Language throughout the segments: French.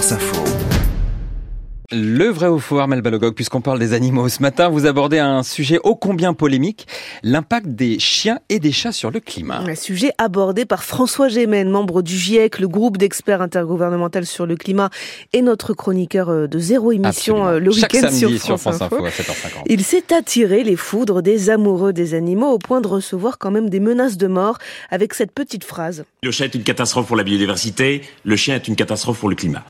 France Info. Le vrai ou faux, Armel Balogog, puisqu'on parle des animaux. Ce matin, vous abordez un sujet ô combien polémique, l'impact des chiens et des chats sur le climat. Un sujet abordé par François Gémen, membre du GIEC, le groupe d'experts intergouvernemental sur le climat, et notre chroniqueur euh, de Zéro Émission Absolument. euh, le Chaque week-end samedi sur France, Info. à 7h50. Il s'est attiré les foudres des amoureux des animaux au point de recevoir quand même des menaces de mort avec cette petite phrase. Le chat est une catastrophe pour la biodiversité, le chien est une catastrophe pour le climat.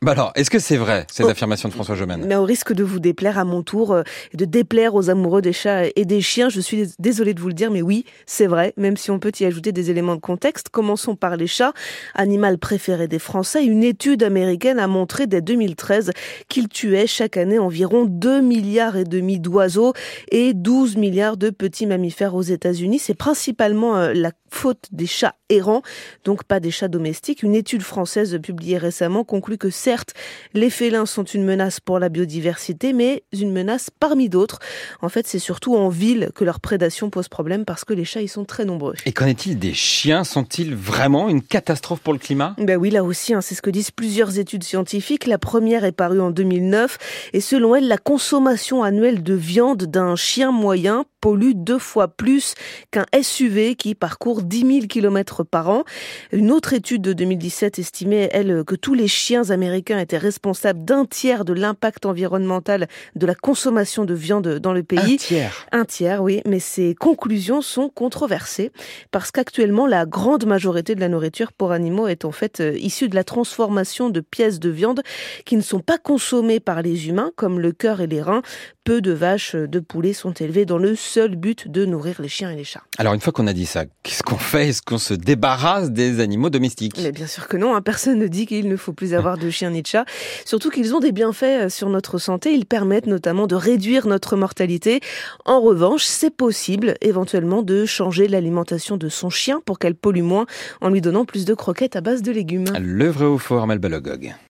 Bah alors, est-ce que c'est vrai, ces Oh. affirmations de François Gemène Mais au risque de vous déplaire à mon tour, euh, de déplaire aux amoureux des chats et des chiens, je suis désolée de vous le dire, mais oui, c'est vrai, même si on peut y ajouter des éléments de contexte. Commençons par les chats, animal préféré des Français. Une étude américaine a montré dès 2013 qu'ils tuaient chaque année environ 2 milliards et demi d'oiseaux et 12 milliards de petits mammifères aux États-Unis. C'est principalement euh, la faute des chats errants, donc pas des chats domestiques. Une étude française publiée récemment conclut que certes, les félins sont une menace pour la biodiversité, mais une menace parmi d'autres. En fait, c'est surtout en ville que leur prédation pose problème parce que les chats, ils sont très nombreux. Et qu'en est-il des chiens? Sont-ils vraiment une catastrophe pour le climat? Ben oui, là aussi, hein, c'est ce que disent plusieurs études scientifiques. La première est parue en 2009 et selon elle, la consommation annuelle de viande d'un chien moyen pollue deux fois plus qu'un SUV qui parcourt 10 000 km par an. Une autre étude de 2017 estimait, elle, que tous les chiens américains étaient responsables d'un tiers de l'impact environnemental de la consommation de viande dans le Un pays. tiers. Un tiers, oui, mais ces conclusions sont controversées parce qu'actuellement, la grande majorité de la nourriture pour animaux est en fait euh, issue de la transformation de pièces de viande qui ne sont pas consommées par les humains, comme le cœur et les reins. Peu de vaches, euh, de poulets sont élevés dans le seul but de nourrir les chiens et les chats. Alors, une fois qu'on a dit ça, qu'est-ce qu'on fait? Est-ce qu'on se débarrasse des animaux domestiques? Mais bien sûr que non, hein, personne ne dit qu'il ne faut plus avoir de chiens ni de chats. Surtout qu'ils ont des bienfaits euh, sur notre santé. Ils permettent notamment de réduire notre mortalité. En revanche, c'est possible éventuellement de changer l'alimentation de son chien pour qu'elle pollue moins en lui donnant plus de croquettes à base de légumes. Le vrai ou Balogog